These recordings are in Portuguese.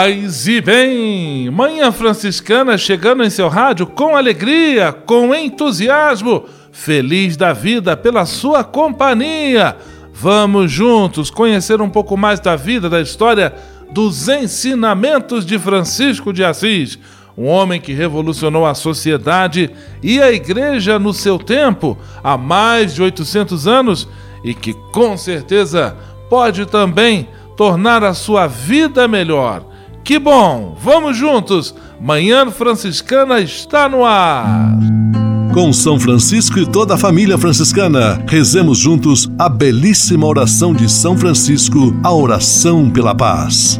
Paz e bem! Manhã Franciscana chegando em seu rádio com alegria, com entusiasmo, feliz da vida pela sua companhia. Vamos juntos conhecer um pouco mais da vida, da história, dos ensinamentos de Francisco de Assis um homem que revolucionou a sociedade e a igreja no seu tempo, há mais de 800 anos, e que com certeza pode também tornar a sua vida melhor. Que bom! Vamos juntos! Manhã Franciscana está no ar! Com São Francisco e toda a família franciscana, rezemos juntos a belíssima oração de São Francisco, a oração pela paz.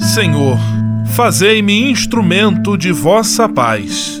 Senhor, fazei-me instrumento de vossa paz.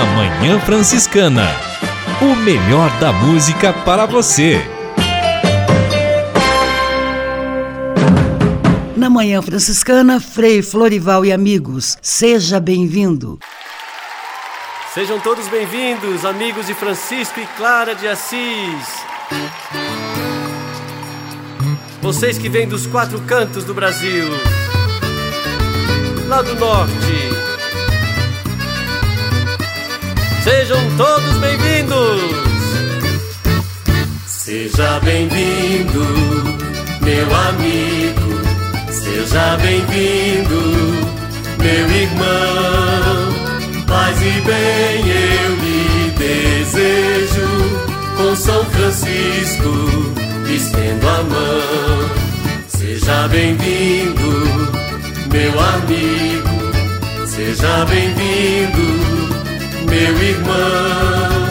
Na Manhã Franciscana. O melhor da música para você. Na Manhã Franciscana, Frei Florival e amigos, seja bem-vindo. Sejam todos bem-vindos, amigos de Francisco e Clara de Assis. Vocês que vêm dos quatro cantos do Brasil, lá do norte, Sejam todos bem-vindos! Seja bem-vindo, meu amigo. Seja bem-vindo, meu irmão. Paz e bem eu lhe desejo. Com São Francisco, estendo a mão. Seja bem-vindo, meu amigo. Seja bem-vindo meu irmão.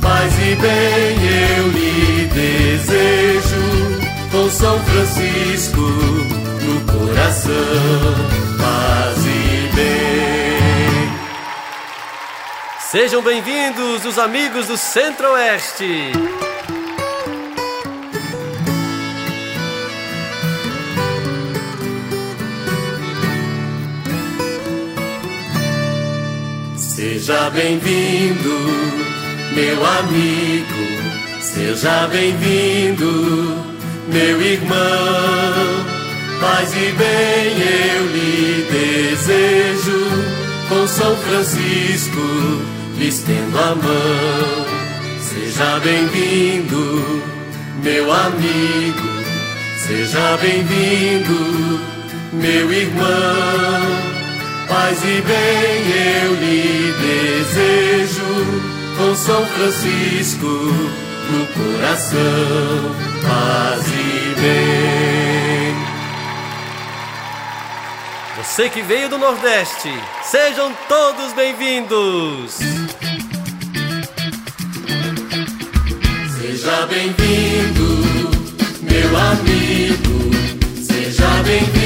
Paz e bem eu lhe desejo, com São Francisco no coração. Paz e bem. Sejam bem-vindos os amigos do Centro-Oeste. Seja bem-vindo, meu amigo. Seja bem-vindo, meu irmão. Paz e bem eu lhe desejo. Com São Francisco lhe estendo a mão. Seja bem-vindo, meu amigo. Seja bem-vindo, meu irmão. Paz e bem eu lhe desejo, com São Francisco no coração. Paz e bem. Você que veio do Nordeste, sejam todos bem-vindos. Seja bem-vindo, meu amigo. Seja bem-vindo,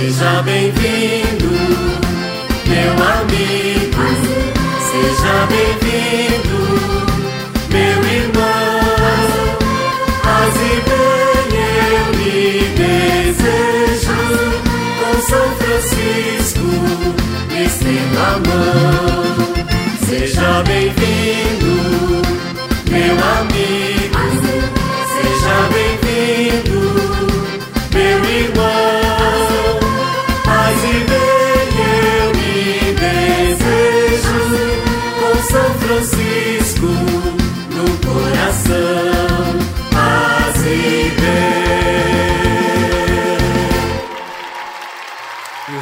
Seja bem-vindo, meu amigo. Seja bem-vindo, meu irmão. Paz e bem eu lhe desejo. Com São Francisco, estendo a mão. Seja bem-vindo, meu amigo.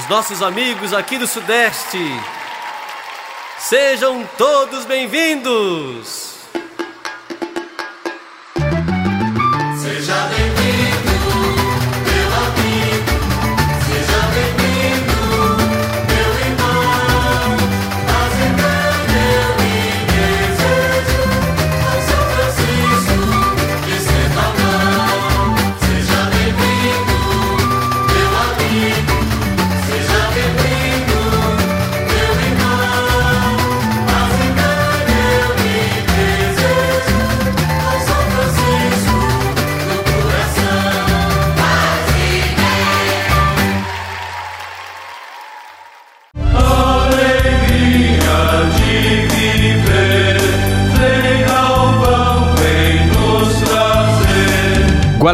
Os nossos amigos aqui do Sudeste. Sejam todos bem-vindos! Seja bem-vindo,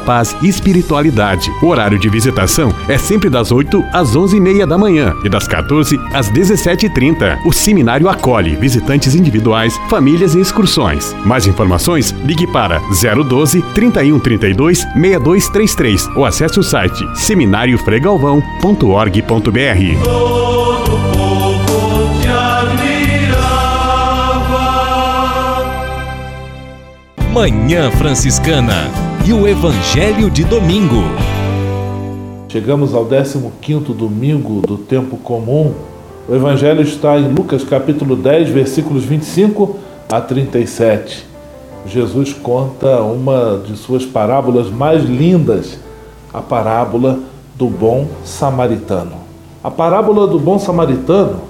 paz e espiritualidade. O horário de visitação é sempre das 8 às 11h30 da manhã e das 14 às 17h30. O seminário acolhe visitantes individuais, famílias e excursões. Mais informações, ligue para 012 3132 6233 ou acesse o site seminariofregalvão.org.br. Manhã Franciscana e o Evangelho de Domingo. Chegamos ao 15º domingo do tempo comum. O evangelho está em Lucas capítulo 10, versículos 25 a 37. Jesus conta uma de suas parábolas mais lindas, a parábola do bom samaritano. A parábola do bom samaritano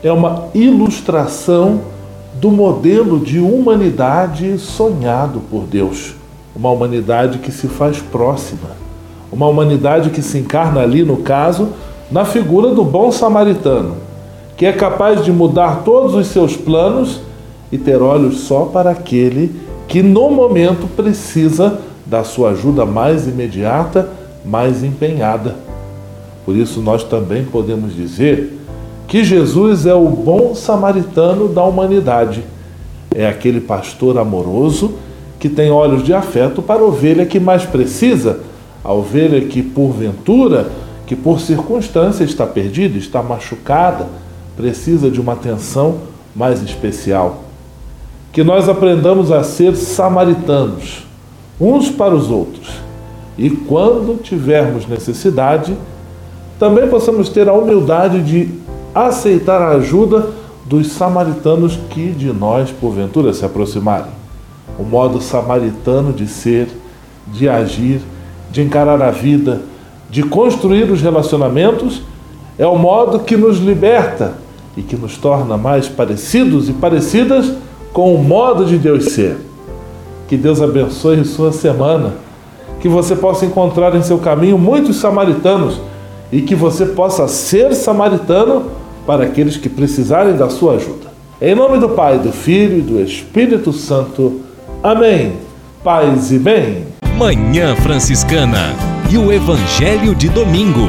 é uma ilustração do modelo de humanidade sonhado por Deus. Uma humanidade que se faz próxima. Uma humanidade que se encarna ali, no caso, na figura do bom samaritano, que é capaz de mudar todos os seus planos e ter olhos só para aquele que no momento precisa da sua ajuda mais imediata, mais empenhada. Por isso, nós também podemos dizer que Jesus é o bom samaritano da humanidade. É aquele pastor amoroso que tem olhos de afeto para a ovelha que mais precisa, a ovelha que, porventura, que por circunstância está perdida, está machucada, precisa de uma atenção mais especial. Que nós aprendamos a ser samaritanos, uns para os outros, e quando tivermos necessidade, também possamos ter a humildade de aceitar a ajuda dos samaritanos que de nós, porventura, se aproximarem. O modo samaritano de ser, de agir, de encarar a vida, de construir os relacionamentos, é o modo que nos liberta e que nos torna mais parecidos e parecidas com o modo de Deus ser. Que Deus abençoe sua semana, que você possa encontrar em seu caminho muitos samaritanos e que você possa ser samaritano para aqueles que precisarem da sua ajuda. Em nome do Pai, do Filho e do Espírito Santo. Amém. Paz e bem. Manhã Franciscana e o Evangelho de Domingo.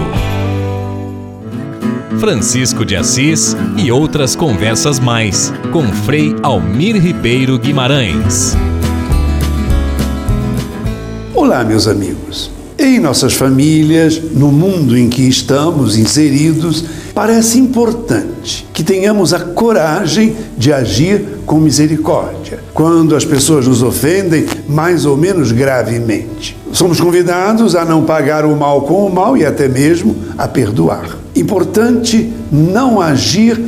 Francisco de Assis e outras conversas mais com Frei Almir Ribeiro Guimarães. Olá, meus amigos. Em nossas famílias, no mundo em que estamos inseridos, parece importante que tenhamos a coragem de agir com misericórdia quando as pessoas nos ofendem mais ou menos gravemente. Somos convidados a não pagar o mal com o mal e até mesmo a perdoar. Importante não agir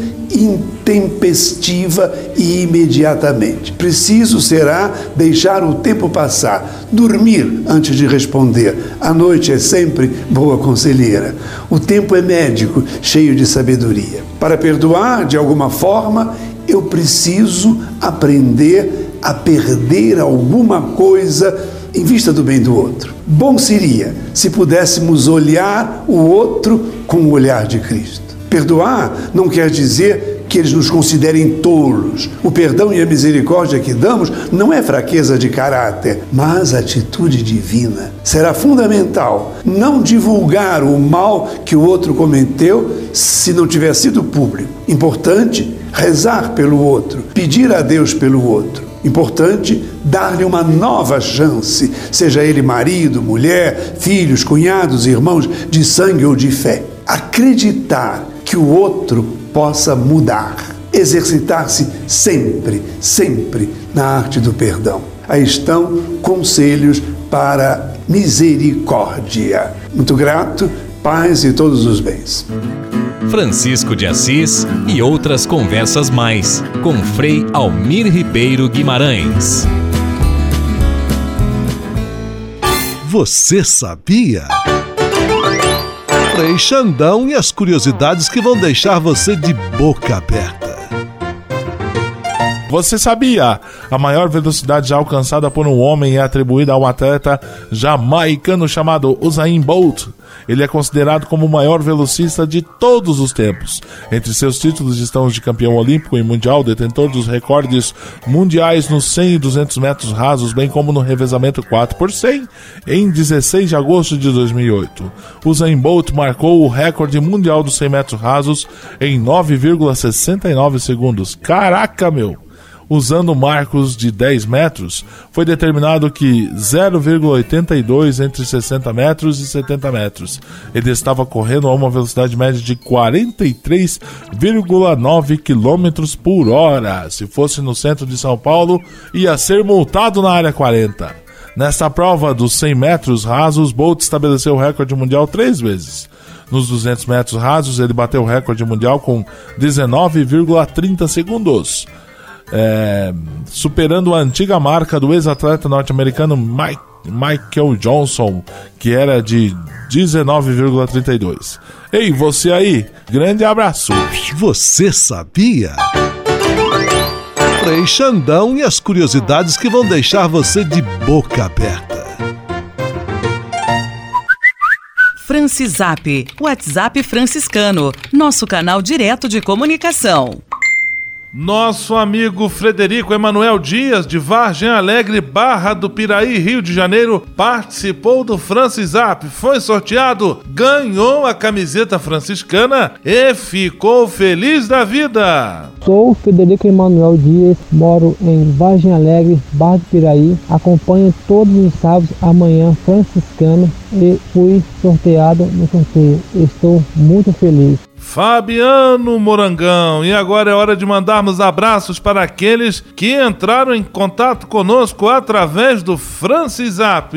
intempestiva e imediatamente. Preciso será deixar o tempo passar, dormir antes de responder. A noite é sempre boa conselheira. O tempo é médico, cheio de sabedoria. Para perdoar de alguma forma, eu preciso aprender a perder alguma coisa em vista do bem do outro. Bom seria se pudéssemos olhar o outro com o olhar de Cristo. Perdoar não quer dizer que eles nos considerem tolos. O perdão e a misericórdia que damos não é fraqueza de caráter, mas atitude divina. Será fundamental não divulgar o mal que o outro cometeu se não tiver sido público. Importante rezar pelo outro, pedir a Deus pelo outro. Importante dar-lhe uma nova chance, seja ele marido, mulher, filhos, cunhados, irmãos de sangue ou de fé. Acreditar que o outro possa mudar. Exercitar-se sempre, sempre na arte do perdão. Aí estão conselhos para misericórdia. Muito grato, paz e todos os bens. Francisco de Assis e outras conversas mais com Frei Almir Ribeiro Guimarães. Você sabia? Frei Xandão e as curiosidades que vão deixar você de boca aberta. Você sabia? A maior velocidade alcançada por um homem é atribuída a um atleta jamaicano chamado Usain Bolt. Ele é considerado como o maior velocista de todos os tempos. Entre seus títulos estão os de campeão olímpico e mundial, detentor dos recordes mundiais nos 100 e 200 metros rasos, bem como no revezamento 4 por 100, em 16 de agosto de 2008. Usain Bolt marcou o recorde mundial dos 100 metros rasos em 9,69 segundos. Caraca, meu! Usando marcos de 10 metros, foi determinado que 0,82 entre 60 metros e 70 metros. Ele estava correndo a uma velocidade média de 43,9 km por hora. Se fosse no centro de São Paulo, ia ser multado na área 40. Nesta prova dos 100 metros rasos, Bolt estabeleceu o recorde mundial três vezes. Nos 200 metros rasos, ele bateu o recorde mundial com 19,30 segundos é, superando a antiga marca do ex-atleta norte-americano Mike, Michael Johnson, que era de 19,32. Ei, você aí, grande abraço. Você sabia? Frei Xandão e as curiosidades que vão deixar você de boca aberta. Francisap, WhatsApp franciscano, nosso canal direto de comunicação. Nosso amigo Frederico Emanuel Dias, de Vargem Alegre, Barra do Piraí, Rio de Janeiro, participou do Francisap, foi sorteado, ganhou a camiseta franciscana e ficou feliz da vida. Sou Frederico Emanuel Dias, moro em Vargem Alegre, Barra do Piraí, acompanho todos os sábados amanhã franciscano e fui sorteado no sorteio. Estou muito feliz. Fabiano Morangão. E agora é hora de mandarmos abraços para aqueles que entraram em contato conosco através do Francisap.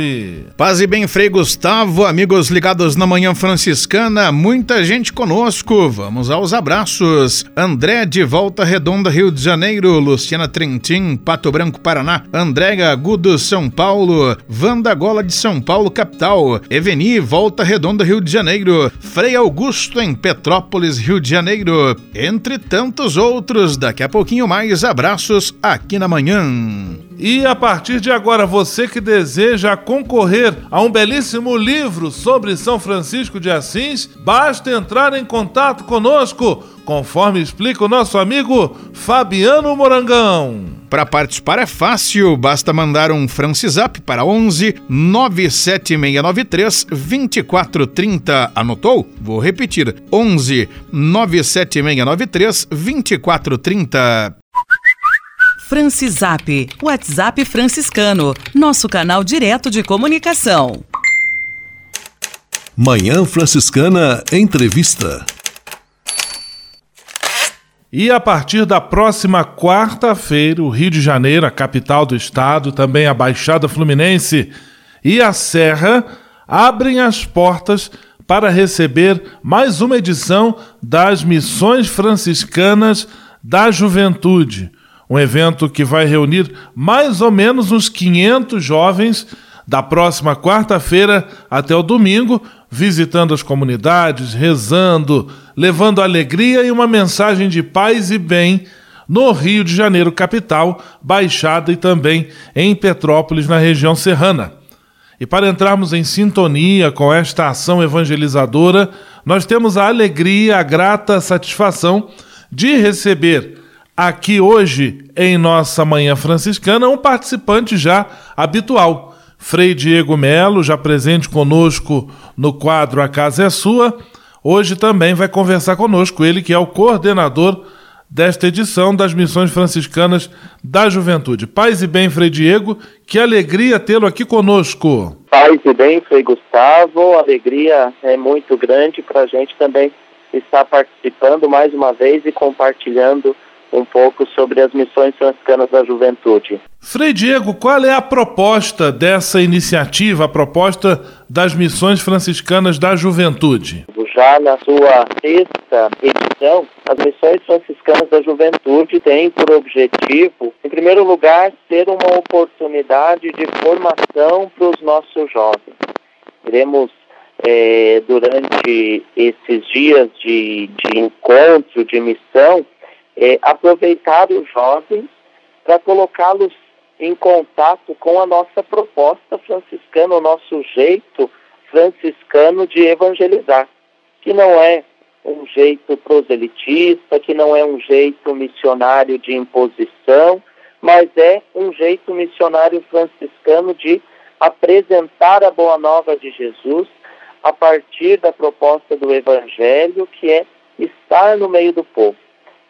Paz e bem, Frei Gustavo, amigos ligados na Manhã Franciscana, muita gente conosco. Vamos aos abraços. André de Volta Redonda, Rio de Janeiro, Luciana Trentin, Pato Branco, Paraná, Andréga Agudo, São Paulo, Vanda Gola de São Paulo, capital, Eveni, Volta Redonda, Rio de Janeiro, Frei Augusto em Petrópolis, Rio de Janeiro, entre tantos outros. Daqui a pouquinho mais abraços aqui na manhã. E a partir de agora, você que deseja concorrer a um belíssimo livro sobre São Francisco de Assis, basta entrar em contato conosco, conforme explica o nosso amigo Fabiano Morangão. Para participar é fácil, basta mandar um Francisap para 11 97693 2430. Anotou? Vou repetir: 11 97693 2430. Francisap, WhatsApp franciscano, nosso canal direto de comunicação. Manhã Franciscana Entrevista. E a partir da próxima quarta-feira, o Rio de Janeiro, a capital do estado, também a Baixada Fluminense e a Serra abrem as portas para receber mais uma edição das Missões Franciscanas da Juventude. Um evento que vai reunir mais ou menos uns 500 jovens da próxima quarta-feira até o domingo, visitando as comunidades, rezando, levando alegria e uma mensagem de paz e bem no Rio de Janeiro, capital, Baixada e também em Petrópolis, na região serrana. E para entrarmos em sintonia com esta ação evangelizadora, nós temos a alegria, a grata satisfação de receber aqui hoje, em nossa Manhã Franciscana, um participante já habitual Frei Diego Melo, já presente conosco no quadro A Casa é Sua, hoje também vai conversar conosco, ele que é o coordenador desta edição das Missões Franciscanas da Juventude. Paz e bem, Frei Diego, que alegria tê-lo aqui conosco. Paz e bem, Frei Gustavo, alegria é muito grande para a gente também estar participando mais uma vez e compartilhando um pouco sobre as missões franciscanas da juventude. Frei Diego, qual é a proposta dessa iniciativa, a proposta das missões franciscanas da juventude? Já na sua sexta edição, as missões franciscanas da juventude têm por objetivo, em primeiro lugar, ser uma oportunidade de formação para os nossos jovens. Queremos é, durante esses dias de, de encontro, de missão, é, aproveitar os jovens para colocá-los em contato com a nossa proposta franciscana, o nosso jeito franciscano de evangelizar, que não é um jeito proselitista, que não é um jeito missionário de imposição, mas é um jeito missionário franciscano de apresentar a boa nova de Jesus a partir da proposta do Evangelho, que é estar no meio do povo.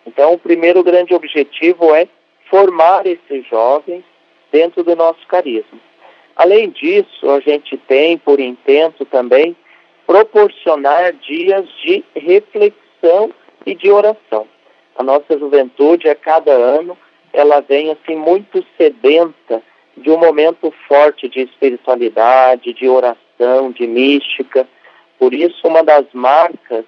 Então, o primeiro grande objetivo é formar esses jovens dentro do nosso carisma. Além disso, a gente tem por intento também proporcionar dias de reflexão e de oração. A nossa juventude, a cada ano, ela vem assim muito sedenta de um momento forte de espiritualidade, de oração, de mística. Por isso, uma das marcas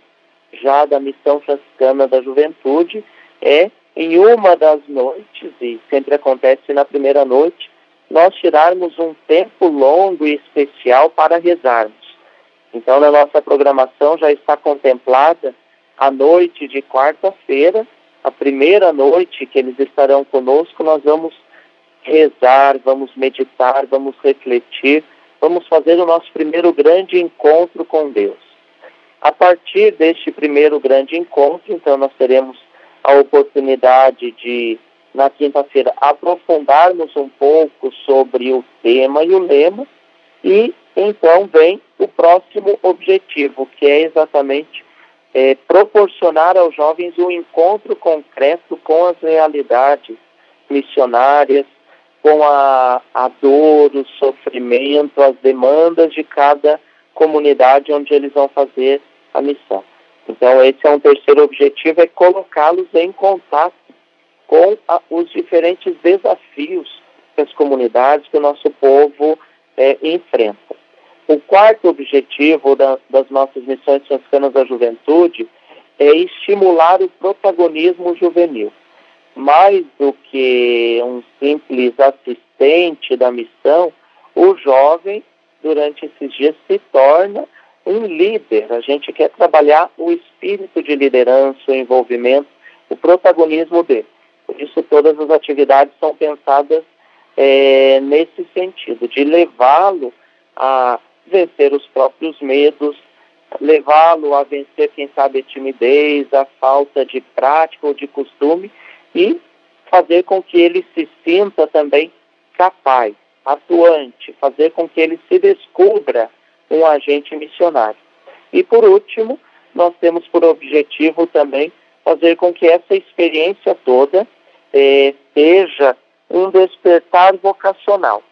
já da missão franciscana da juventude é em uma das noites, e sempre acontece na primeira noite, nós tirarmos um tempo longo e especial para rezarmos. Então, na nossa programação já está contemplada a noite de quarta-feira, a primeira noite que eles estarão conosco, nós vamos rezar, vamos meditar, vamos refletir, vamos fazer o nosso primeiro grande encontro com Deus. A partir deste primeiro grande encontro, então, nós teremos a oportunidade de, na quinta-feira, aprofundarmos um pouco sobre o tema e o lema, e então vem o próximo objetivo, que é exatamente é, proporcionar aos jovens um encontro concreto com as realidades missionárias, com a, a dor, o sofrimento, as demandas de cada comunidade onde eles vão fazer a missão. Então, esse é um terceiro objetivo, é colocá-los em contato com a, os diferentes desafios que as comunidades, que o nosso povo é, enfrenta. O quarto objetivo da, das nossas missões franciscanas da juventude é estimular o protagonismo juvenil. Mais do que um simples assistente da missão, o jovem, durante esses dias, se torna um líder. A gente quer trabalhar o espírito de liderança, o envolvimento, o protagonismo dele. Por isso, todas as atividades são pensadas é, nesse sentido, de levá-lo a vencer os próprios medos, levá-lo a vencer, quem sabe, a timidez, a falta de prática ou de costume e fazer com que ele se sinta também capaz, atuante, fazer com que ele se descubra um agente missionário. E por último, nós temos por objetivo também fazer com que essa experiência toda eh, seja um despertar vocacional,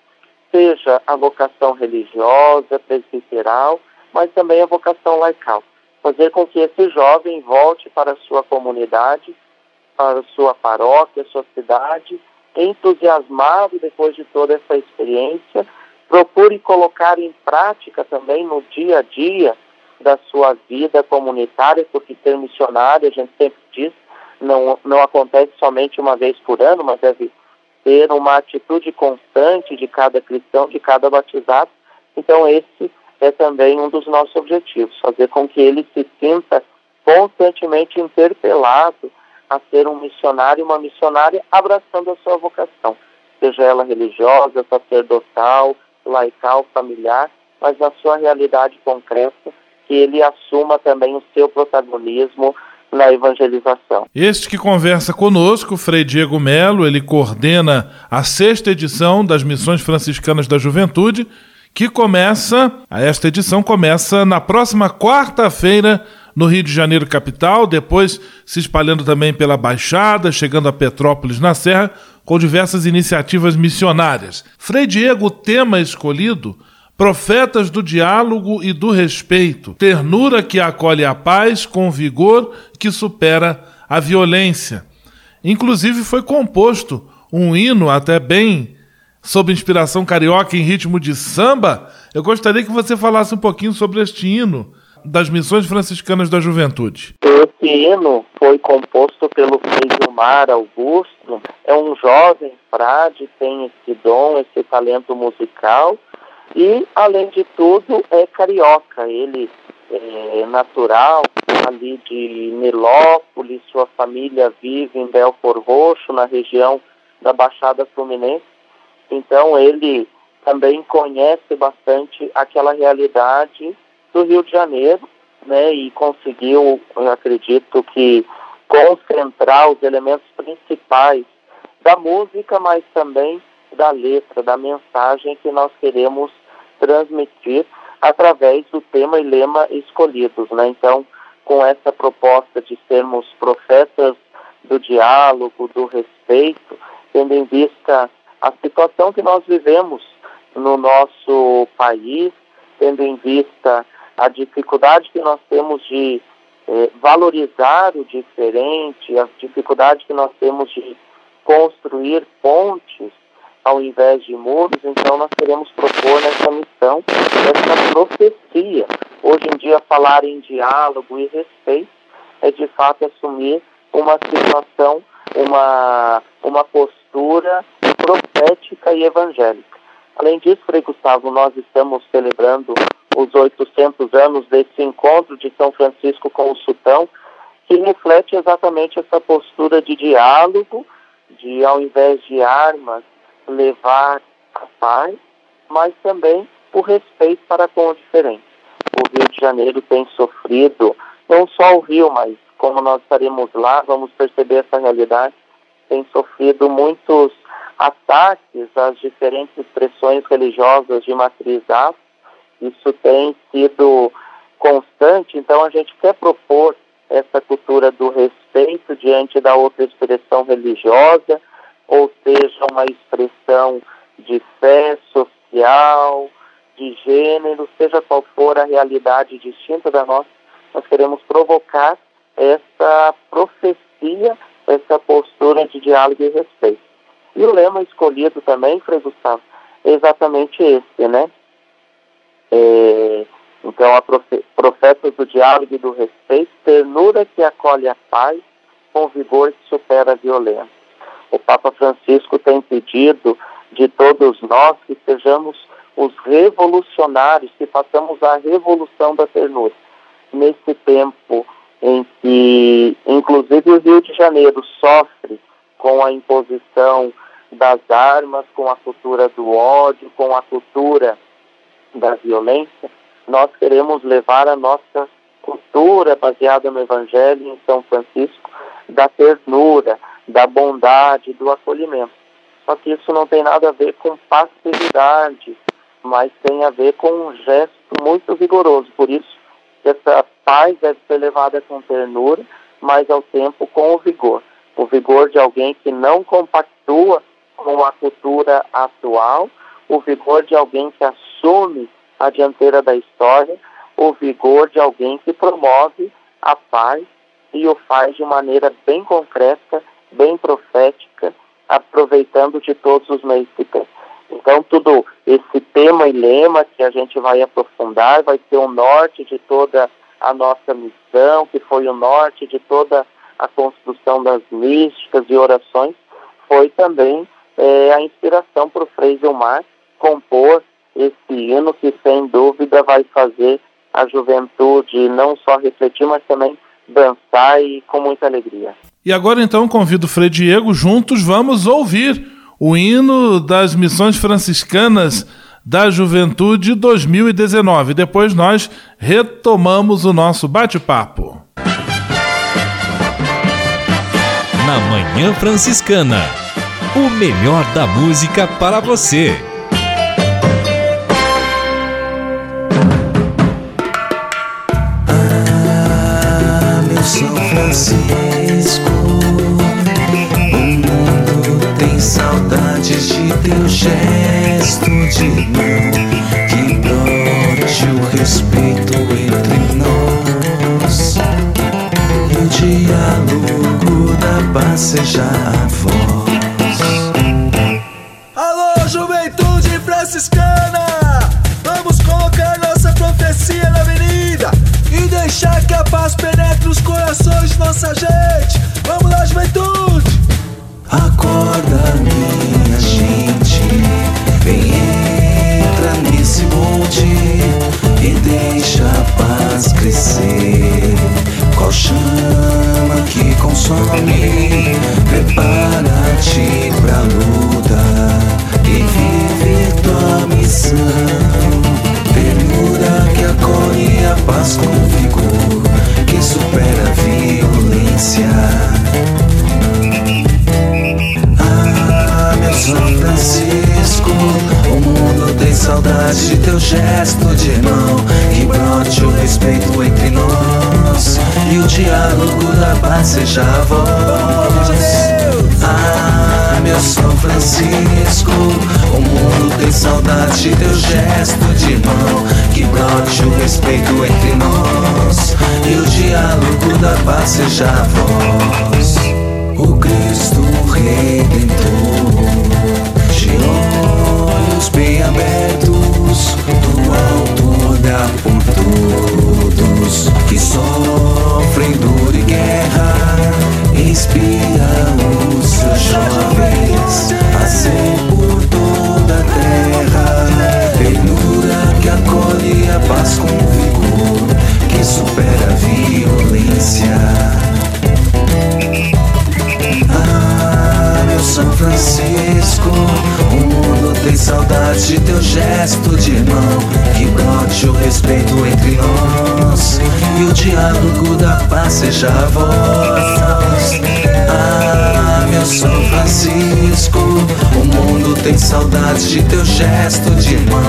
seja a vocação religiosa, presbiteral, mas também a vocação laical. Fazer com que esse jovem volte para a sua comunidade, para a sua paróquia, sua cidade, entusiasmado depois de toda essa experiência, procure colocar em prática também no dia a dia da sua vida comunitária, porque ser missionário, a gente sempre diz, não, não acontece somente uma vez por ano, mas deve ter uma atitude constante de cada cristão, de cada batizado. Então, esse é também um dos nossos objetivos, fazer com que ele se sinta constantemente interpelado a ser um missionário, uma missionária, abraçando a sua vocação, seja ela religiosa, sacerdotal, laical, familiar, mas na sua realidade concreta, que ele assuma também o seu protagonismo na evangelização. Este que conversa conosco, Frei Diego Melo, ele coordena a sexta edição das Missões Franciscanas da Juventude, que começa, esta edição começa na próxima quarta-feira no Rio de Janeiro capital, depois se espalhando também pela Baixada, chegando a Petrópolis na Serra, com diversas iniciativas missionárias. Frei Diego, o tema escolhido Profetas do diálogo e do respeito, ternura que acolhe a paz com vigor que supera a violência. Inclusive foi composto um hino até bem sob inspiração carioca em ritmo de samba. Eu gostaria que você falasse um pouquinho sobre este hino das Missões Franciscanas da Juventude. Esse hino foi composto pelo Frei Gilmar Augusto. É um jovem frade, tem esse dom, esse talento musical e, além de tudo, é carioca. Ele é natural ali de Nilópolis, sua família vive em Belfor Roxo, na região da Baixada Fluminense. Então, ele também conhece bastante aquela realidade do Rio de Janeiro, né, e conseguiu, acredito que, concentrar os elementos principais da música, mas também da letra, da mensagem que nós queremos transmitir através do tema e lema escolhidos, né? Então, com essa proposta de sermos profetas do diálogo, do respeito, tendo em vista a situação que nós vivemos no nosso país, tendo em vista a dificuldade que nós temos de eh, valorizar o diferente, a dificuldade que nós temos de construir pontes ao invés de muros, então nós queremos propor nessa missão essa profecia. Hoje em dia, falar em diálogo e respeito é de fato assumir uma situação, uma, uma postura profética e evangélica. Além disso, Frei Gustavo, nós estamos celebrando os 800 anos desse encontro de São Francisco com o Sultão, que reflete exatamente essa postura de diálogo, de ao invés de armas, levar a paz, mas também o respeito para com o diferente. O Rio de Janeiro tem sofrido, não só o Rio, mas como nós estaremos lá, vamos perceber essa realidade, tem sofrido muitos ataques às diferentes expressões religiosas de matriz afro. Isso tem sido constante, então a gente quer propor essa cultura do respeito diante da outra expressão religiosa, ou seja, uma expressão de fé social, de gênero, seja qual for a realidade distinta da nossa, nós queremos provocar essa profecia, essa postura de diálogo e respeito. E o lema escolhido também, Frei Gustavo, é exatamente esse, né? É, então, a profe do diálogo e do respeito, ternura que acolhe a paz, com vigor que supera a violência o Papa Francisco tem pedido de todos nós que sejamos os revolucionários, que façamos a revolução da ternura. Nesse tempo em que, inclusive, o Rio de Janeiro sofre com a imposição das armas, com a cultura do ódio, com a cultura da violência, nós queremos levar a nossa cultura baseada no Evangelho em São Francisco da ternura, da bondade, do acolhimento. Só que isso não tem nada a ver com passividade, mas tem a ver com um gesto muito vigoroso. Por isso, essa paz deve ser levada com ternura, mas ao tempo com o vigor. O vigor de alguém que não compactua com a cultura atual, o vigor de alguém que assume a dianteira da história, o vigor de alguém que promove a paz e o faz de maneira bem concreta, bem profética, aproveitando de todos os meios que tem. Então, tudo esse tema e lema que a gente vai aprofundar vai ser o norte de toda a nossa missão, que foi o norte de toda a construção das místicas e orações, foi também é, a inspiração para o Frei Gilmar compor esse hino que, sem dúvida, vai fazer a juventude não só refletir, mas também dançar e com muita alegria. E agora então convido o Frei Diego, juntos vamos ouvir o hino das missões franciscanas da Juventude 2019. Depois nós retomamos o nosso bate-papo. Na Manhã Franciscana, o melhor da música para você. Francisco, o mundo tem saudades de teu gesto de mão que brote o respeito entre nós e o diálogo da paz seja a voz. Gente. Vamos lá, juventude! Acorda, minha gente, vem entra nesse monte e deixa a paz crescer. Qual chama que consome? Prepara-te pra luta e vive tua missão. Ternura que acolhe a paz com vigor, que supera a violência. Ah, meu São Francisco, o mundo tem saudade de teu gesto de irmão. Que brote o respeito entre nós e o diálogo da paz seja a voz. Ah, meu São Francisco, o mundo tem saudade de teu gesto de irmão. Que brote o respeito entre nós e o diálogo da paz seja a voz. O Cristo Redentor, de olhos bem abertos, do alto olhar por todos que sofrem dor e guerra, inspira os seus jovens a ser por toda a terra. Ternura que acolhe a paz com vigor, que supera a violência. Ah, São Francisco, o mundo tem saudade de teu gesto de irmão. Que brote o respeito entre nós e o diálogo da paz seja a voz. Ah, meu São Francisco, o mundo tem saudade de teu gesto de irmão.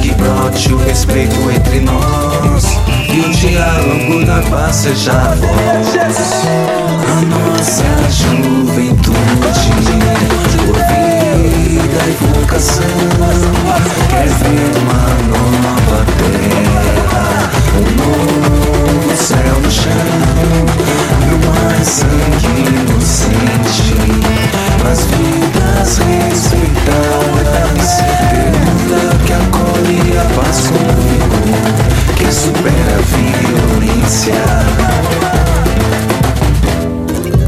Que brote o respeito entre nós e o diálogo da paz seja a voz. A nossa juventude, e vocação, quer ver uma nova terra, um novo céu no chão, no mais sangue inocente, as vidas respeitadas, ternura que acolhe a paz com vigor, que supera a violência.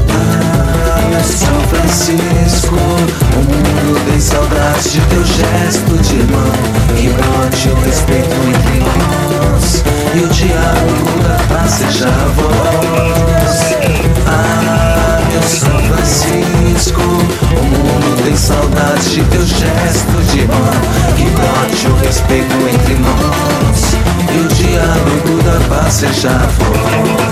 Ah, São Francisco, o mundo tem saudade de teu gesto de irmão Que brote o respeito entre nós E o diálogo da paz seja a voz. Ah, meu São Francisco O mundo tem saudade de teu gesto de irmão Que brote o respeito entre nós E o diálogo da paz seja a voz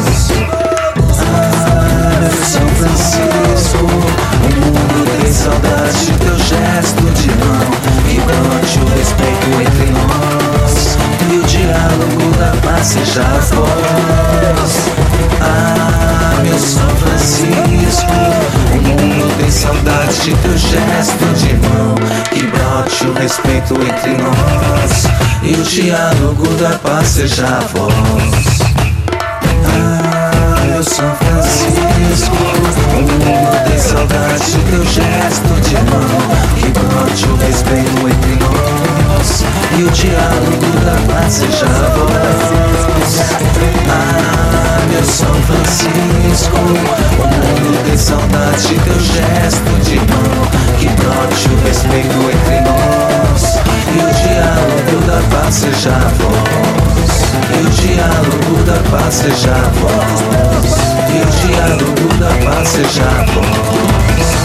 saudade, teu gesto de mão, que brote o respeito entre nós e o diálogo da paz seja a voz. Ah, eu sou Francisco, o mundo tem saudade, teu gesto de mão, que brote o respeito entre nós e o diálogo da paz seja a voz. Ah, meu São Francisco, o mundo tem saudade, teu gesto de mão, que brote o respeito entre nós e o diálogo da paz seja a voz. E o diálogo da paz seja a voz. E o diálogo da paz seja a voz.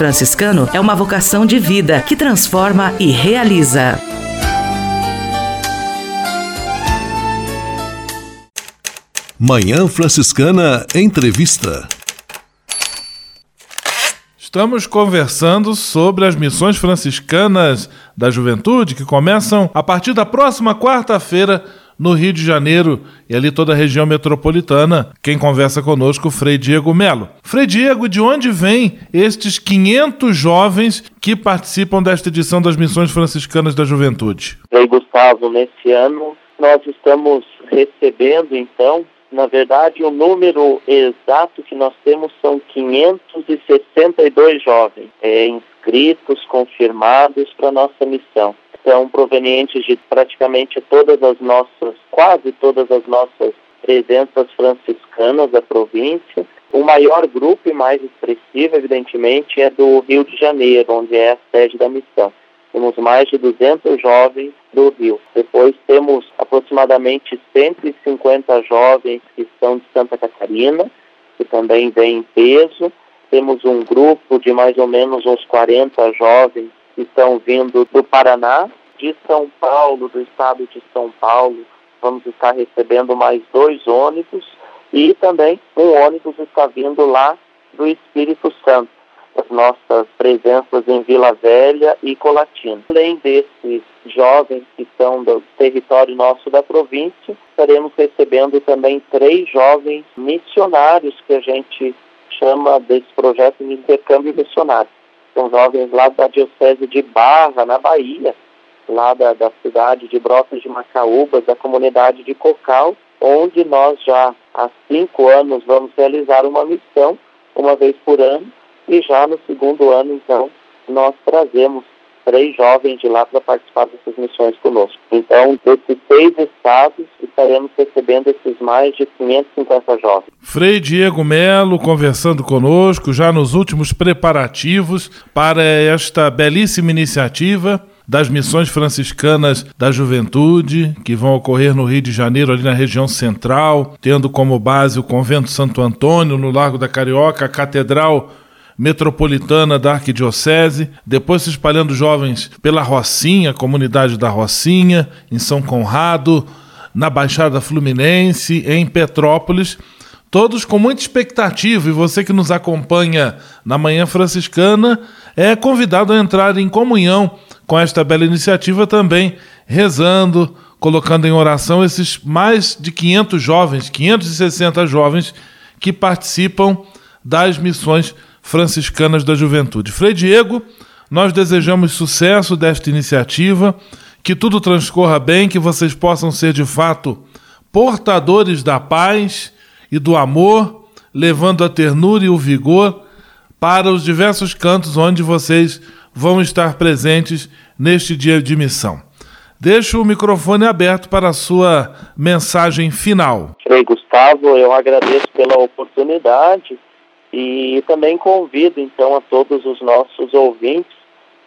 franciscano é uma vocação de vida que transforma e realiza. Manhã Franciscana Entrevista. Estamos conversando sobre as missões franciscanas da juventude que começam a partir da próxima quarta-feira no Rio de Janeiro e ali toda a região metropolitana. Quem conversa conosco, Frei Diego Melo. Frei Diego, de onde vêm estes 500 jovens que participam desta edição das Missões Franciscanas da Juventude? Frei Gustavo, nesse ano nós estamos recebendo, então, na verdade, o número exato que nós temos são 562 jovens é, inscritos, confirmados para nossa missão. São provenientes de praticamente todas as nossas, quase todas as nossas presenças franciscanas da província. O maior grupo e mais expressivo, evidentemente, é do Rio de Janeiro, onde é a sede da missão. Temos mais de 200 jovens do Rio. Depois temos aproximadamente 150 jovens que são de Santa Catarina, que também vem em peso. Temos um grupo de mais ou menos uns 40 jovens que estão vindo do Paraná, de São Paulo, do estado de São Paulo. Vamos estar recebendo mais dois ônibus e também um ônibus está vindo lá do Espírito Santo as nossas presenças em Vila Velha e Colatina. Além desses jovens que são do território nosso da província, estaremos recebendo também três jovens missionários que a gente chama desse projeto de intercâmbio missionário. São jovens lá da Diocese de Barra, na Bahia, lá da, da cidade de Brotas de Macaúbas, da comunidade de Cocal, onde nós já há cinco anos vamos realizar uma missão, uma vez por ano, e já no segundo ano, então, nós trazemos três jovens de lá para participar dessas missões conosco. Então, desses seis estados, estaremos recebendo esses mais de 550 jovens. Frei Diego Melo conversando conosco já nos últimos preparativos para esta belíssima iniciativa das missões franciscanas da juventude, que vão ocorrer no Rio de Janeiro, ali na região central, tendo como base o Convento Santo Antônio, no Largo da Carioca, a Catedral metropolitana da Arquidiocese, depois se espalhando jovens pela Rocinha, comunidade da Rocinha, em São Conrado, na Baixada Fluminense, em Petrópolis, todos com muita expectativa. E você que nos acompanha na Manhã Franciscana é convidado a entrar em comunhão com esta bela iniciativa também, rezando, colocando em oração esses mais de 500 jovens, 560 jovens que participam das missões franciscanas da juventude. Frei Diego, nós desejamos sucesso desta iniciativa, que tudo transcorra bem, que vocês possam ser de fato portadores da paz e do amor, levando a ternura e o vigor para os diversos cantos onde vocês vão estar presentes neste dia de missão. Deixo o microfone aberto para a sua mensagem final. Frei Gustavo, eu agradeço pela oportunidade E também convido, então, a todos os nossos ouvintes,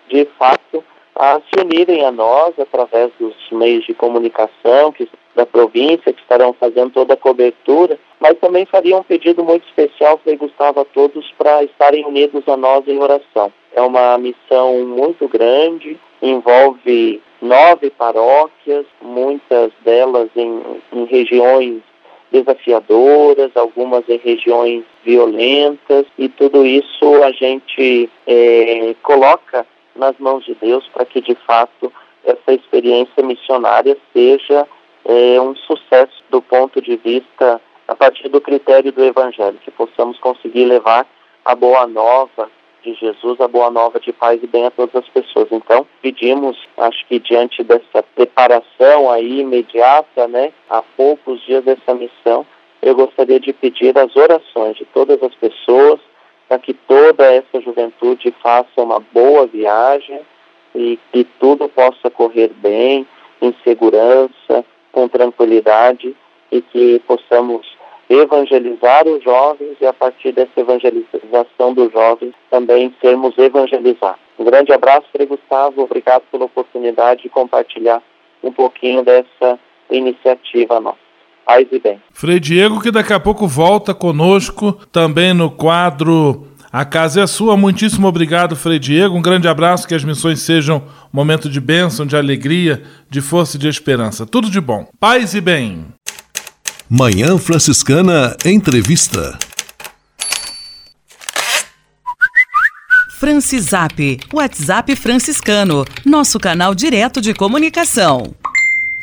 de fato, a se unirem a nós através dos meios de comunicação que, da província, que estarão fazendo toda a cobertura, mas também faria um pedido muito especial, Frei Gustavo, a todos para estarem unidos a nós em oração. É uma missão muito grande, envolve nove paróquias, muitas delas em, em regiões desafiadoras, algumas em regiões violentas, e tudo isso a gente é, coloca nas mãos de Deus para que de fato essa experiência missionária seja é, um sucesso do ponto de vista a partir do critério do Evangelho, que possamos conseguir levar a boa nova de Jesus, a boa nova de paz e bem a todas as pessoas. Então, pedimos, acho que diante dessa preparação aí imediata, né, há poucos dias dessa missão, eu gostaria de pedir as orações de todas as pessoas para que toda essa juventude faça uma boa viagem e que tudo possa correr bem, em segurança, com tranquilidade e que possamos evangelizar os jovens e a partir dessa evangelização dos jovens também sermos evangelizados. Um grande abraço, Frei Gustavo, obrigado pela oportunidade de compartilhar um pouquinho dessa iniciativa nossa. Paz e bem. Frei Diego, que daqui a pouco volta conosco também no quadro A Casa é Sua. Muitíssimo obrigado, Frei Diego. Um grande abraço, que as missões sejam um momento de bênção, de alegria, de força e de esperança. Tudo de bom. Paz e bem. Manhã Franciscana Entrevista. Francisap, WhatsApp franciscano, nosso canal direto de comunicação.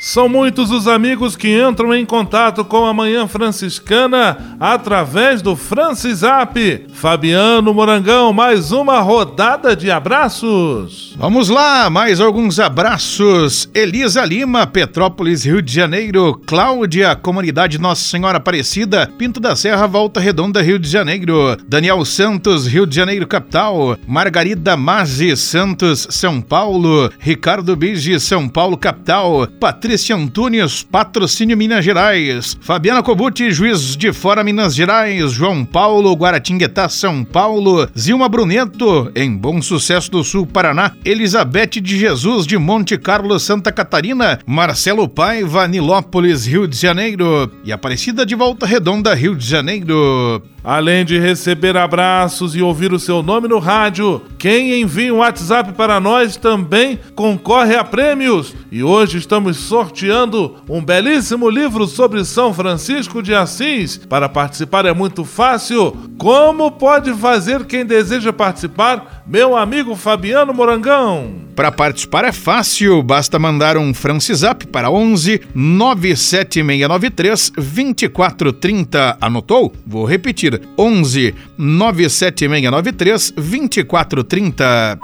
São muitos os amigos que entram em contato com a Manhã Franciscana através do Francisap. Fabiano Morangão, mais uma rodada de abraços. Vamos lá, mais alguns abraços. Elisa Lima, Petrópolis, Rio de Janeiro. Cláudia, Comunidade Nossa Senhora Aparecida, Pinto da Serra, Volta Redonda, Rio de Janeiro. Daniel Santos, Rio de Janeiro, capital. Margarida Mazzi Santos, São Paulo. Ricardo Bige, São Paulo, capital. Patrícia Patrícia Antunes, Patrocínio Minas Gerais. Fabiana Cobuti, Juiz de Fora Minas Gerais. João Paulo, Guaratinguetá, São Paulo. Zilma Bruneto, em Bom Sucesso do Sul, Paraná. Elizabeth de Jesus, de Monte Carlo, Santa Catarina. Marcelo Paiva, Nilópolis, Rio de Janeiro. E Aparecida de Volta Redonda, Rio de Janeiro. Além de receber abraços e ouvir o seu nome no rádio, quem envia um WhatsApp para nós também concorre a prêmios. E hoje estamos sorteando um belíssimo livro sobre São Francisco de Assis. Para participar é muito fácil. Como pode fazer quem deseja participar? Meu amigo Fabiano Morangão. Para participar é fácil, basta mandar um Francisap para 11 97693 2430. Anotou? Vou repetir: 11 97693 2430.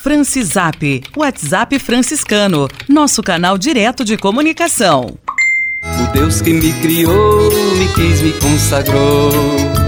Francisap, WhatsApp franciscano, nosso canal direto de comunicação. O Deus que me criou, me quis, me consagrou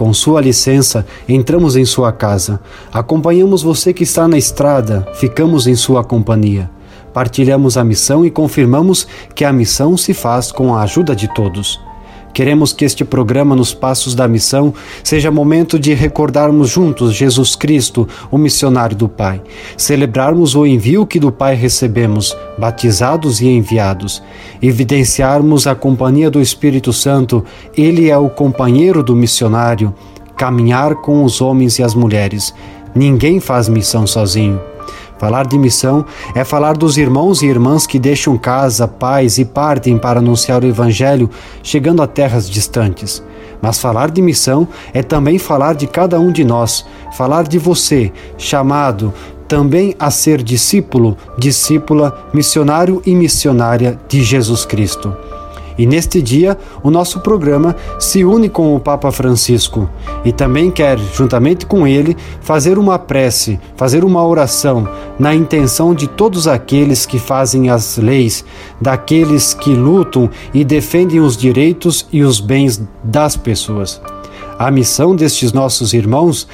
Com sua licença, entramos em sua casa. Acompanhamos você que está na estrada, ficamos em sua companhia. Partilhamos a missão e confirmamos que a missão se faz com a ajuda de todos. Queremos que este programa Nos Passos da Missão seja momento de recordarmos juntos Jesus Cristo, o missionário do Pai, celebrarmos o envio que do Pai recebemos, batizados e enviados, evidenciarmos a companhia do Espírito Santo, ele é o companheiro do missionário, caminhar com os homens e as mulheres. Ninguém faz missão sozinho. Falar de missão é falar dos irmãos e irmãs que deixam casa, pais e partem para anunciar o Evangelho, chegando a terras distantes. Mas falar de missão é também falar de cada um de nós, falar de você, chamado também a ser discípulo, discípula, missionário e missionária de Jesus Cristo. E neste dia, o nosso programa se une com o Papa Francisco e também quer, juntamente com ele, fazer uma prece, fazer uma oração na intenção de todos aqueles que fazem as leis, daqueles que lutam e defendem os direitos e os bens das pessoas. A missão destes nossos irmãos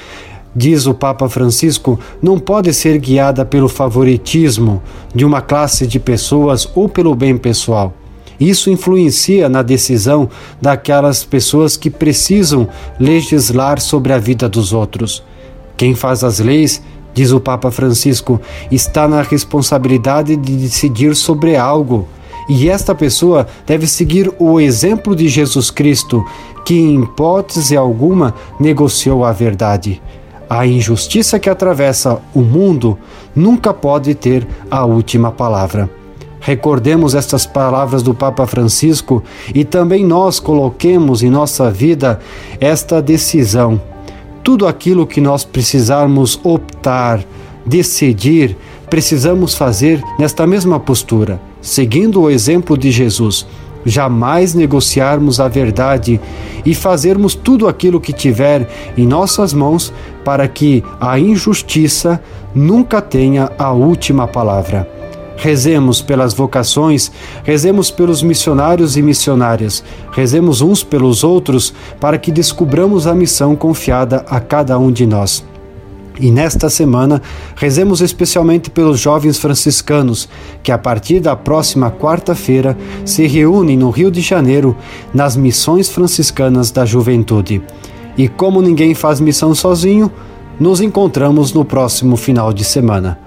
diz o Papa Francisco, não pode ser guiada pelo favoritismo de uma classe de pessoas ou pelo bem pessoal. Isso influencia na decisão daquelas pessoas que precisam legislar sobre a vida dos outros. Quem faz as leis, diz o Papa Francisco, está na responsabilidade de decidir sobre algo. E esta pessoa deve seguir o exemplo de Jesus Cristo, que em hipótese alguma negociou a verdade. A injustiça que atravessa o mundo nunca pode ter a última palavra. Recordemos estas palavras do Papa Francisco e também nós coloquemos em nossa vida esta decisão. Tudo aquilo que nós precisarmos optar, decidir, precisamos fazer nesta mesma postura, seguindo o exemplo de Jesus. Jamais negociarmos a verdade e fazermos tudo aquilo que tiver em nossas mãos para que a injustiça nunca tenha a última palavra. Rezemos pelas vocações, rezemos pelos missionários e missionárias, rezemos uns pelos outros para que descubramos a missão confiada a cada um de nós. E nesta semana, rezemos especialmente pelos jovens franciscanos que, a partir da próxima quarta-feira, se reúnem no Rio de Janeiro nas missões franciscanas da juventude. E como ninguém faz missão sozinho, nos encontramos no próximo final de semana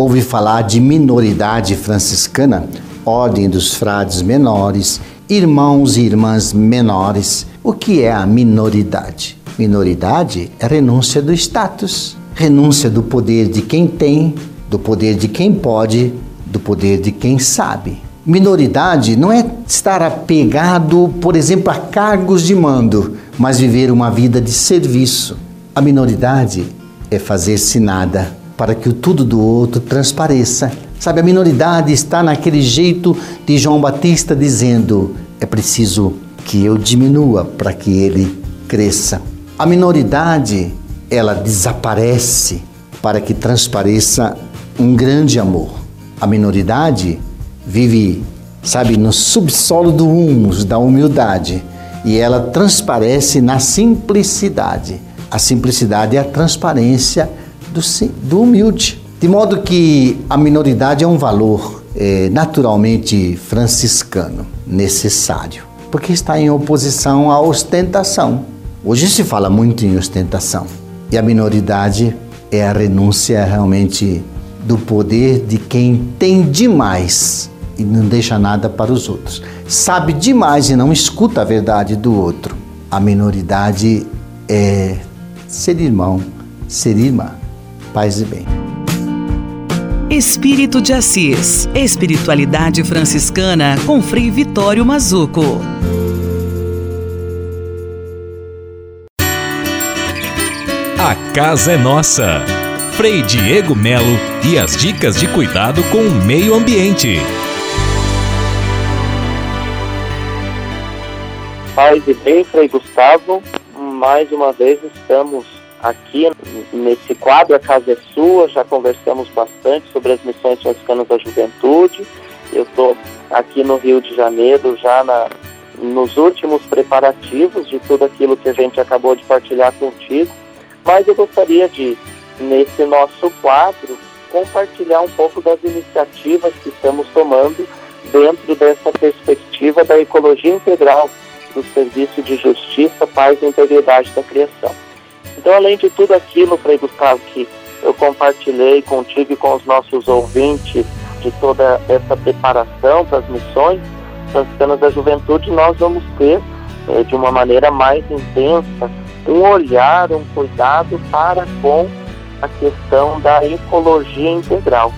ouve falar de minoridade franciscana, ordem dos frades menores, irmãos e irmãs menores. O que é a minoridade? Minoridade é renúncia do status, renúncia do poder de quem tem, do poder de quem pode, do poder de quem sabe. Minoridade não é estar apegado, por exemplo, a cargos de mando, mas viver uma vida de serviço. A minoridade é fazer-se nada para que o tudo do outro transpareça. Sabe, a minoridade está naquele jeito de João Batista dizendo: é preciso que eu diminua para que ele cresça. A minoridade, ela desaparece para que transpareça um grande amor. A minoridade vive, sabe, no subsolo do humus, da humildade, e ela transparece na simplicidade. A simplicidade é a transparência do, do humilde. De modo que a minoridade é um valor é, naturalmente franciscano, necessário, porque está em oposição à ostentação. Hoje se fala muito em ostentação e a minoridade é a renúncia realmente do poder de quem tem demais e não deixa nada para os outros. Sabe demais e não escuta a verdade do outro. A minoridade é ser irmão, ser irmã paz e bem. Espírito de Assis. Espiritualidade franciscana com Frei Vitório Mazuco. A casa é nossa. Frei Diego Melo e as dicas de cuidado com o meio ambiente. Paz e bem, Frei Gustavo. Mais uma vez estamos aqui nesse quadro A Casa é Sua. Já conversamos bastante sobre as missões franciscanas da juventude. Eu estou aqui no Rio de Janeiro já na, nos últimos preparativos de tudo aquilo que a gente acabou de partilhar contigo. Mas eu gostaria de, nesse nosso quadro, compartilhar um pouco das iniciativas que estamos tomando dentro dessa perspectiva da ecologia integral do Serviço de Justiça, Paz e Integridade da Criação. Então, além de tudo aquilo, Frei Gustavo, que eu compartilhei contigo e com os nossos ouvintes de toda essa preparação para as missões franciscanas da juventude, nós vamos ter, eh, de uma maneira mais intensa, um olhar, um cuidado para com a questão da ecologia integral,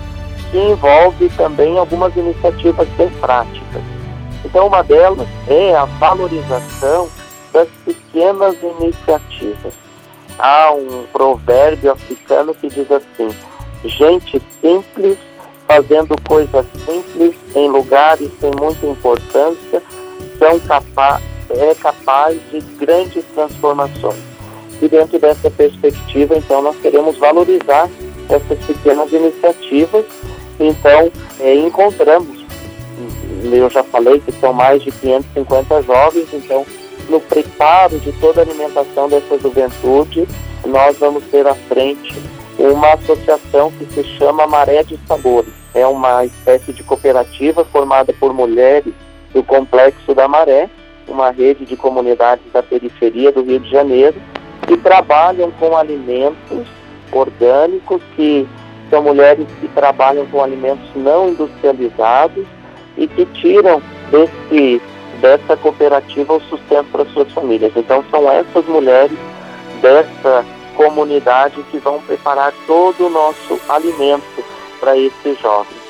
que envolve também algumas iniciativas bem práticas. Então, uma delas é a valorização das pequenas iniciativas. Há um provérbio africano que diz assim: gente simples fazendo coisas simples em lugares sem muita importância são capa é capaz de grandes transformações. E dentro dessa perspectiva, então, nós queremos valorizar essas pequenas iniciativas. Então, é, encontramos, eu já falei que são mais de 550 jovens, então, no preparo de toda a alimentação dessa juventude, nós vamos ter à frente uma associação que se chama Maré de Sabores. É uma espécie de cooperativa formada por mulheres do Complexo da Maré, uma rede de comunidades da periferia do Rio de Janeiro, que trabalham com alimentos orgânicos, que são mulheres que trabalham com alimentos não industrializados e que tiram desse, dessa cooperativa o sustento para suas famílias. Então são essas mulheres dessa comunidade que vão preparar todo o nosso alimento para esses jovens.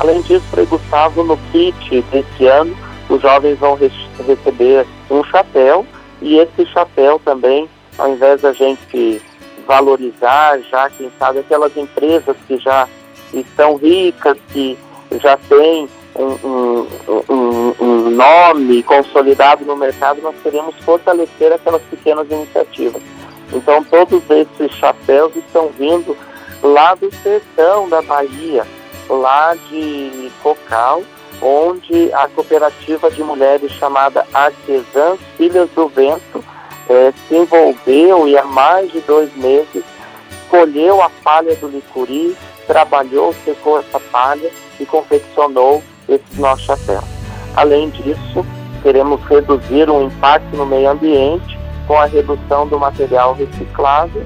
Além disso, Frei Gustavo, no kit desse ano, os jovens vão receber um chapéu e esse chapéu também, ao invés da gente valorizar já, quem sabe, aquelas empresas que já estão ricas, que já têm um, um, um, nome consolidado no mercado, nós queremos fortalecer aquelas pequenas iniciativas. Então, todos esses chapéus estão vindo lá do sertão da Bahia, lá de Cocal, onde a cooperativa de mulheres chamada Artesãs Filhas do Vento é, se envolveu e há mais de dois meses colheu a palha do licuri, trabalhou, secou essa palha e confeccionou esses nossos chapéus. Além disso, queremos reduzir o impacto no meio ambiente com a redução do material reciclável,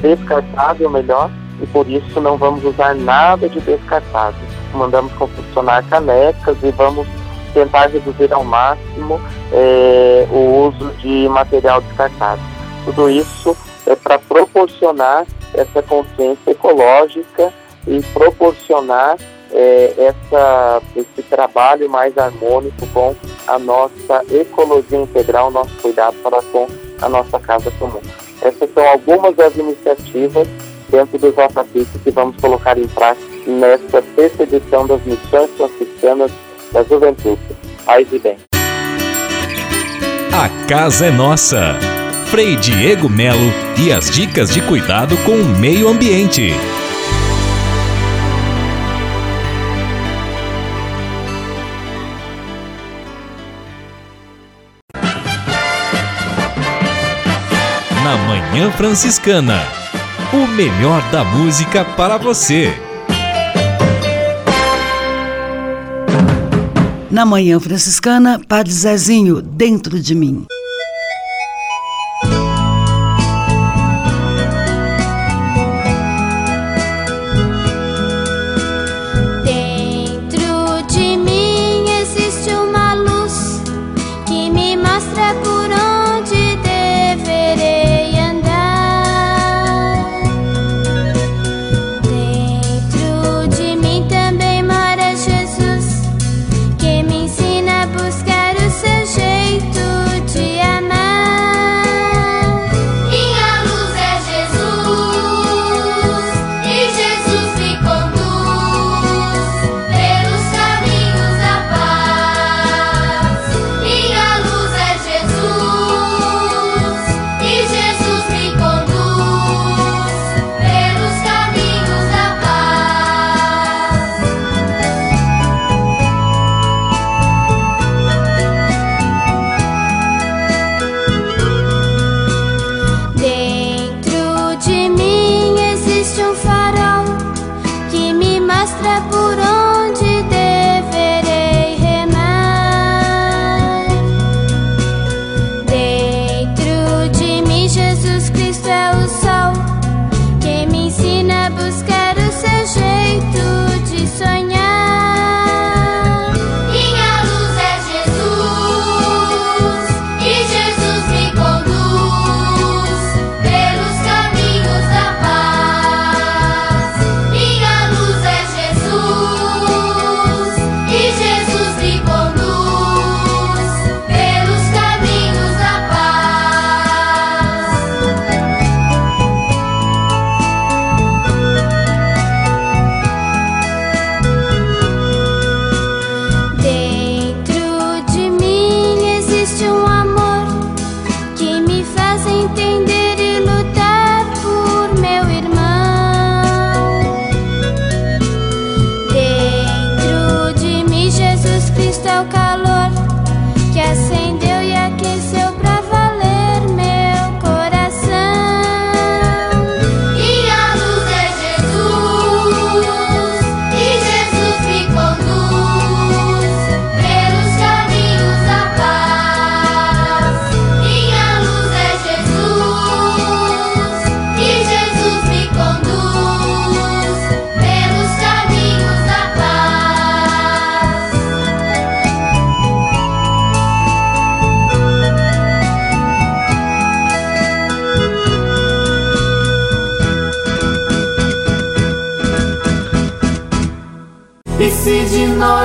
descartável melhor, e por isso não vamos usar nada de descartável. Mandamos confeccionar canecas e vamos tentar reduzir ao máximo é, o uso de material descartável. Tudo isso é para proporcionar essa consciência ecológica e proporcionar é, essa, esse trabalho mais harmônico com a nossa ecologia integral, nosso cuidado para com a nossa casa comum. Essas são algumas das iniciativas dentro do JPIC que vamos colocar em prática nesta sexta edição das Missões Franciscanas da Juventude. Paz e bem. A casa é nossa. Frei Diego Melo e as dicas de cuidado com o meio ambiente. Na Manhã Franciscana. O melhor da música para você. Na Manhã Franciscana, Padre Zezinho, dentro de mim.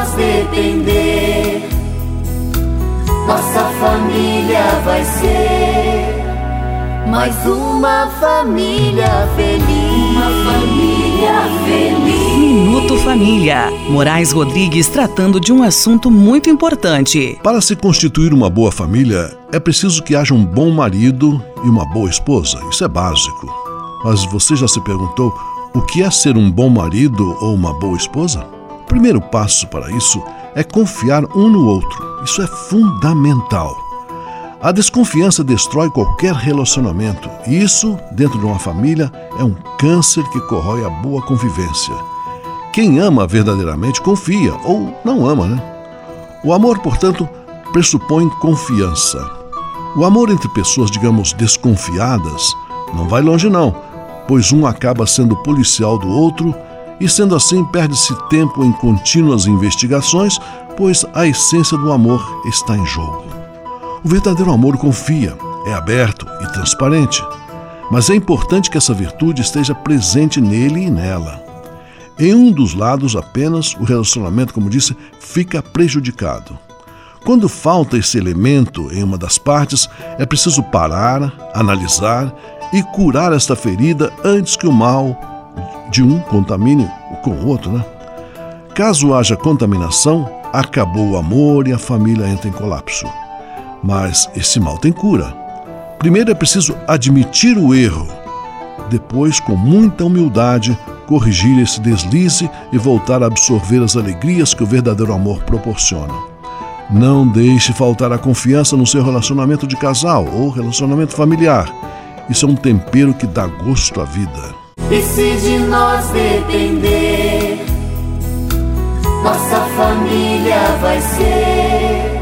Nós depender, nossa família vai ser mais uma família feliz. Uma família feliz. Minuto Família. Moraes Rodrigues tratando de um assunto muito importante. Para se constituir uma boa família, é preciso que haja um bom marido e uma boa esposa. Isso é básico. Mas você já se perguntou o que é ser um bom marido ou uma boa esposa? O primeiro passo para isso é confiar um no outro. Isso é fundamental. A desconfiança destrói qualquer relacionamento, e isso, dentro de uma família, é um câncer que corrói a boa convivência. Quem ama verdadeiramente confia, ou não ama, né? O amor, portanto, pressupõe confiança. O amor entre pessoas, digamos, desconfiadas, não vai longe, não pois um acaba sendo policial do outro e, sendo assim, perde-se tempo em contínuas investigações, pois a essência do amor está em jogo. O verdadeiro amor confia, é aberto e transparente, mas é importante que essa virtude esteja presente nele e nela. Em um dos lados apenas, o relacionamento, como disse, fica prejudicado. Quando falta esse elemento em uma das partes, é preciso parar, analisar e curar esta ferida antes que o mal de um contamine com o outro, né? Caso haja contaminação, acabou o amor e a família entra em colapso. Mas esse mal tem cura. Primeiro é preciso admitir o erro, depois, com muita humildade, corrigir esse deslize e voltar a absorver as alegrias que o verdadeiro amor proporciona. Não deixe faltar a confiança no seu relacionamento de casal ou relacionamento familiar. Isso é um tempero que dá gosto à vida. E se de nós depender, nossa família vai ser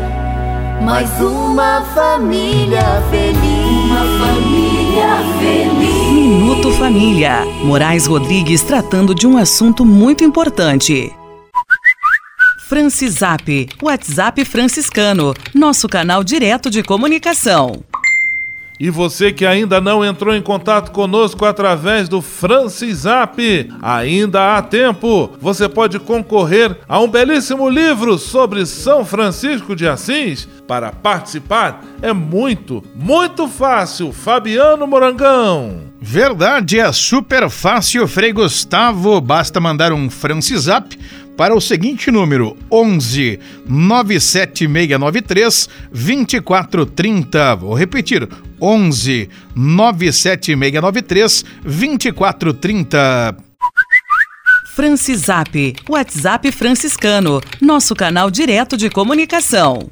mais uma família feliz. Uma família feliz. Minuto Família. Moraes Rodrigues tratando de um assunto muito importante. Francisap, WhatsApp franciscano, nosso canal direto de comunicação. E você que ainda não entrou em contato conosco através do Francisap, ainda há tempo. Você pode concorrer a um belíssimo livro sobre São Francisco de Assis. Para participar é muito, muito fácil. Fabiano Morangão. Verdade, é super fácil, Frei Gustavo. Basta mandar um Francisap para o seguinte número: 11 97693 2430. Vou repetir: 11 97693 2430. Francisap, WhatsApp franciscano, nosso canal direto de comunicação.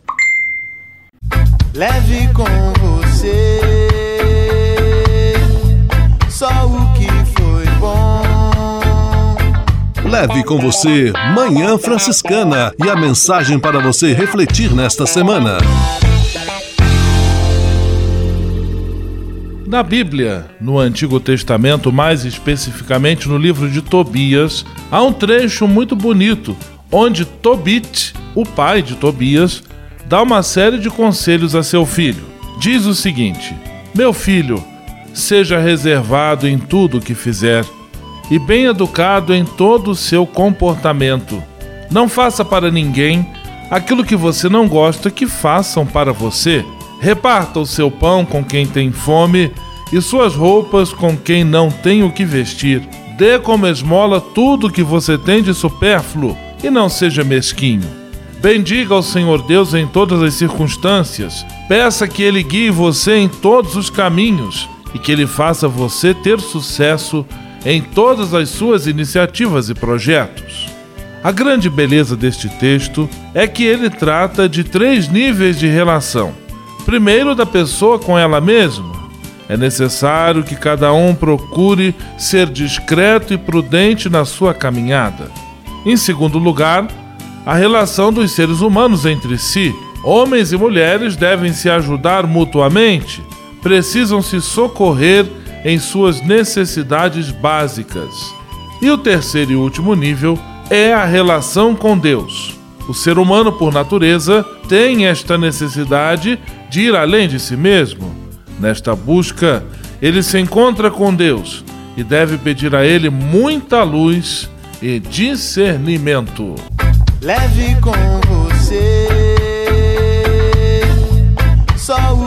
Leve com você só o Leve com você Manhã Franciscana e a mensagem para você refletir nesta semana. Na Bíblia, no Antigo Testamento, mais especificamente no livro de Tobias, há um trecho muito bonito onde Tobit, o pai de Tobias, dá uma série de conselhos a seu filho. Diz o seguinte: Meu filho, seja reservado em tudo o que fizer e bem educado em todo o seu comportamento. Não faça para ninguém aquilo que você não gosta que façam para você. Reparta o seu pão com quem tem fome e suas roupas com quem não tem o que vestir. Dê como esmola tudo que você tem de supérfluo e não seja mesquinho. Bendiga ao Senhor Deus em todas as circunstâncias. Peça que Ele guie você em todos os caminhos e que Ele faça você ter sucesso em todas as suas iniciativas e projetos. A grande beleza deste texto é que ele trata de três níveis de relação. Primeiro, da pessoa com ela mesma. É necessário que cada um procure ser discreto e prudente na sua caminhada. Em segundo lugar, a relação dos seres humanos entre si. Homens e mulheres devem se ajudar mutuamente, precisam se socorrer em suas necessidades básicas. E o terceiro e último nível é a relação com Deus. O ser humano, por natureza, tem esta necessidade de ir além de si mesmo. Nesta busca, ele se encontra com Deus e deve pedir a Ele muita luz e discernimento. Leve com você só o